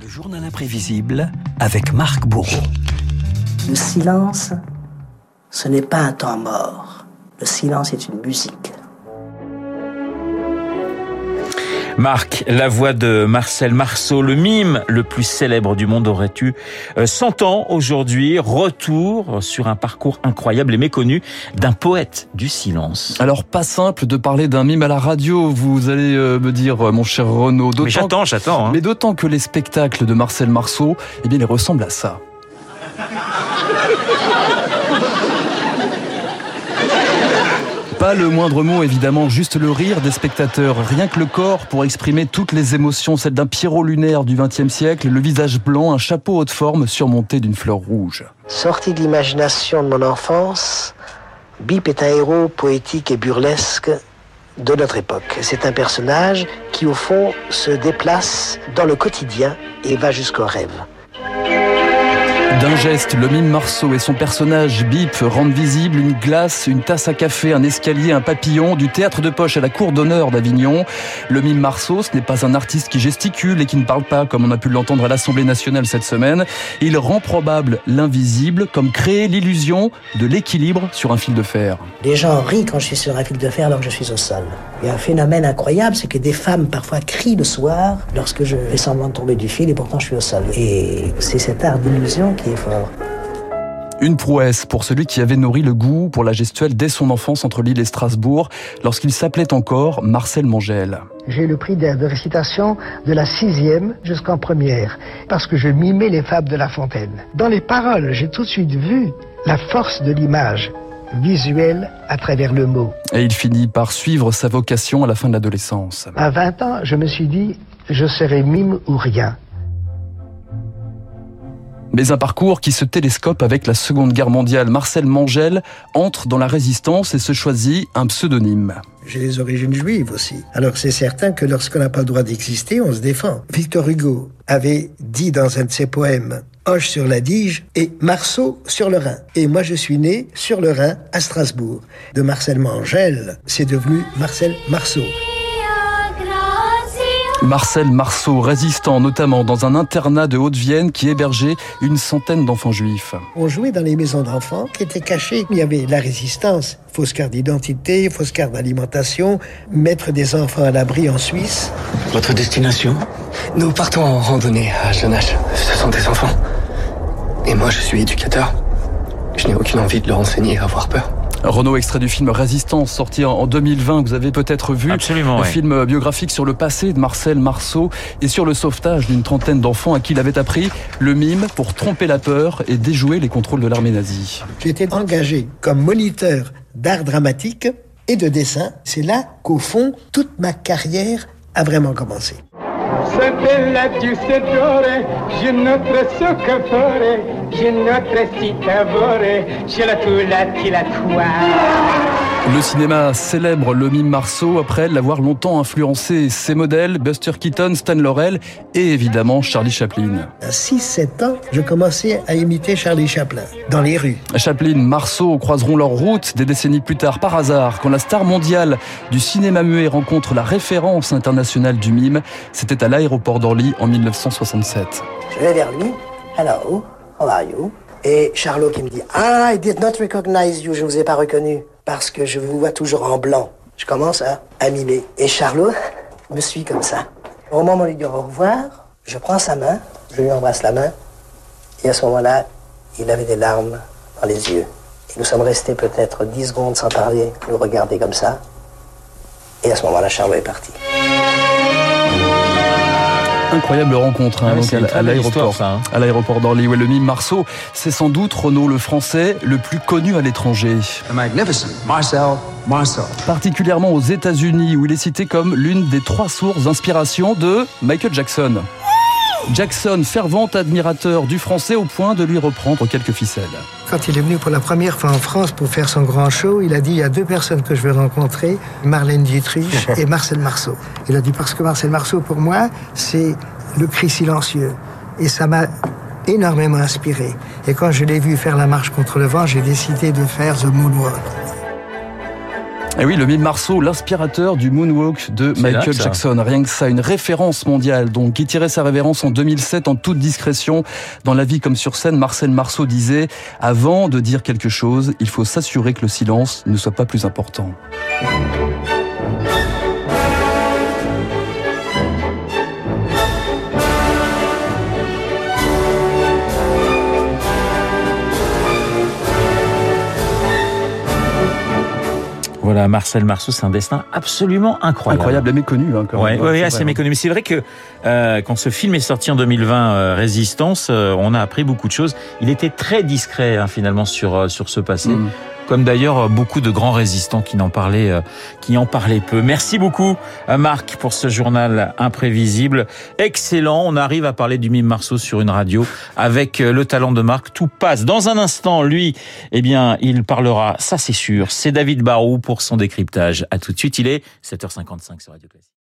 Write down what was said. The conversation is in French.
Le journal imprévisible avec Marc Bourreau. Le silence, ce n'est pas un temps mort. Le silence est une musique. Marc, la voix de Marcel Marceau, le mime le plus célèbre du monde, aurait eu 100 euh, ans aujourd'hui? Retour sur un parcours incroyable et méconnu d'un poète du silence. Alors, pas simple de parler d'un mime à la radio, vous allez euh, me dire, euh, mon cher Renaud. Mais j'attends, j'attends. Hein. Mais d'autant que les spectacles de Marcel Marceau, eh bien, ils ressemblent à ça. Pas le moindre mot, évidemment, juste le rire des spectateurs. Rien que le corps pour exprimer toutes les émotions, celle d'un Pierrot lunaire du XXe siècle, le visage blanc, un chapeau haute forme surmonté d'une fleur rouge. Sorti de l'imagination de mon enfance, Bip est un héros poétique et burlesque de notre époque. C'est un personnage qui, au fond, se déplace dans le quotidien et va jusqu'au rêve. D'un geste, le mime Marceau et son personnage Bip rendent visible une glace, une tasse à café, un escalier, un papillon, du théâtre de poche à la cour d'honneur d'Avignon. Le mime Marceau, ce n'est pas un artiste qui gesticule et qui ne parle pas, comme on a pu l'entendre à l'Assemblée nationale cette semaine. Il rend probable l'invisible, comme créer l'illusion de l'équilibre sur un fil de fer. Les gens rient quand je suis sur un fil de fer alors que je suis au sol. Il y a un phénomène incroyable, c'est que des femmes parfois crient le soir lorsque je fais semblant de tomber du fil et pourtant je suis au sol. Et c'est cet art d'illusion qui une prouesse pour celui qui avait nourri le goût pour la gestuelle dès son enfance entre Lille et Strasbourg, lorsqu'il s'appelait encore Marcel Mangel. J'ai eu le prix de récitation de la sixième jusqu'en première, parce que je mimais les fables de La Fontaine. Dans les paroles, j'ai tout de suite vu la force de l'image visuelle à travers le mot. Et il finit par suivre sa vocation à la fin de l'adolescence. À 20 ans, je me suis dit, je serai mime ou rien mais un parcours qui se télescope avec la Seconde Guerre mondiale. Marcel Mangel entre dans la résistance et se choisit un pseudonyme. J'ai les origines juives aussi. Alors c'est certain que lorsqu'on n'a pas le droit d'exister, on se défend. Victor Hugo avait dit dans un de ses poèmes Hoche sur la Dige et Marceau sur le Rhin. Et moi, je suis né sur le Rhin à Strasbourg. De Marcel Mangel, c'est devenu Marcel Marceau. Marcel Marceau, résistant notamment dans un internat de Haute-Vienne qui hébergeait une centaine d'enfants juifs. On jouait dans les maisons d'enfants qui étaient cachées. Il y avait la résistance, fausse carte d'identité, fausse carte d'alimentation, mettre des enfants à l'abri en Suisse. Votre destination Nous partons en randonnée à jeune âge. Ce sont des enfants. Et moi, je suis éducateur. Je n'ai aucune envie de leur enseigner à avoir peur. Renault, extrait du film Résistance, sorti en 2020, vous avez peut-être vu. Absolument. Un film biographique sur le passé de Marcel Marceau et sur le sauvetage d'une trentaine d'enfants à qui il avait appris le mime pour tromper la peur et déjouer les contrôles de l'armée nazie. J'étais engagé comme moniteur d'art dramatique et de dessin. C'est là qu'au fond, toute ma carrière a vraiment commencé. Stella giustadore, je notre soccatore, je notre citavore, ce la tu la ti la tua. Le cinéma célèbre le mime Marceau après l'avoir longtemps influencé ses modèles, Buster Keaton, Stan Laurel et évidemment Charlie Chaplin. À 6-7 ans, je commençais à imiter Charlie Chaplin dans les rues. Chaplin, Marceau croiseront leur route des décennies plus tard par hasard quand la star mondiale du cinéma muet rencontre la référence internationale du mime. C'était à l'aéroport d'Orly en 1967. Je vais vers lui. Hello, how are you? Et Charlot qui me dit Ah, I did not recognize you, je ne vous ai pas reconnu parce que je vous vois toujours en blanc. Je commence à, à. Et Charlot me suit comme ça. Au moment où il dit au revoir, je prends sa main, je lui embrasse la main, et à ce moment-là, il avait des larmes dans les yeux. Et nous sommes restés peut-être dix secondes sans parler, nous regarder comme ça. Et à ce moment-là, Charlot est parti incroyable rencontre hein, ah à, l'aéroport, hein. à l'aéroport d'Orly. le mime Marceau, c'est sans doute Renault le français le plus connu à l'étranger. Marcel Marceau. Particulièrement aux États-Unis, où il est cité comme l'une des trois sources d'inspiration de Michael Jackson. Jackson, fervent admirateur du français au point de lui reprendre quelques ficelles. Quand il est venu pour la première fois en France pour faire son grand show, il a dit il y a deux personnes que je veux rencontrer, Marlène Dietrich et Marcel Marceau. Il a dit parce que Marcel Marceau, pour moi, c'est le cri silencieux. Et ça m'a énormément inspiré. Et quand je l'ai vu faire la marche contre le vent, j'ai décidé de faire The Moonwalk. Et oui, le mime Marceau, l'inspirateur du moonwalk de Michael Jackson. Rien que ça, une référence mondiale. Donc, qui tirait sa révérence en 2007 en toute discrétion. Dans la vie comme sur scène, Marcel Marceau disait, avant de dire quelque chose, il faut s'assurer que le silence ne soit pas plus important. Voilà, Marcel Marceau, c'est un destin absolument incroyable. Incroyable et méconnu. Hein, ouais, ouais, assez hein. méconnu. Mais c'est vrai que euh, quand ce film est sorti en 2020, euh, Résistance, euh, on a appris beaucoup de choses. Il était très discret hein, finalement sur sur ce passé. Mm comme d'ailleurs beaucoup de grands résistants qui n'en parlaient, euh, qui en parlaient peu. Merci beaucoup, euh, Marc, pour ce journal imprévisible. Excellent. On arrive à parler du mime Marceau sur une radio avec euh, le talent de Marc. Tout passe. Dans un instant, lui, eh bien, il parlera, ça c'est sûr. C'est David Barou pour son décryptage. À tout de suite. Il est 7h55 sur Radio Classique.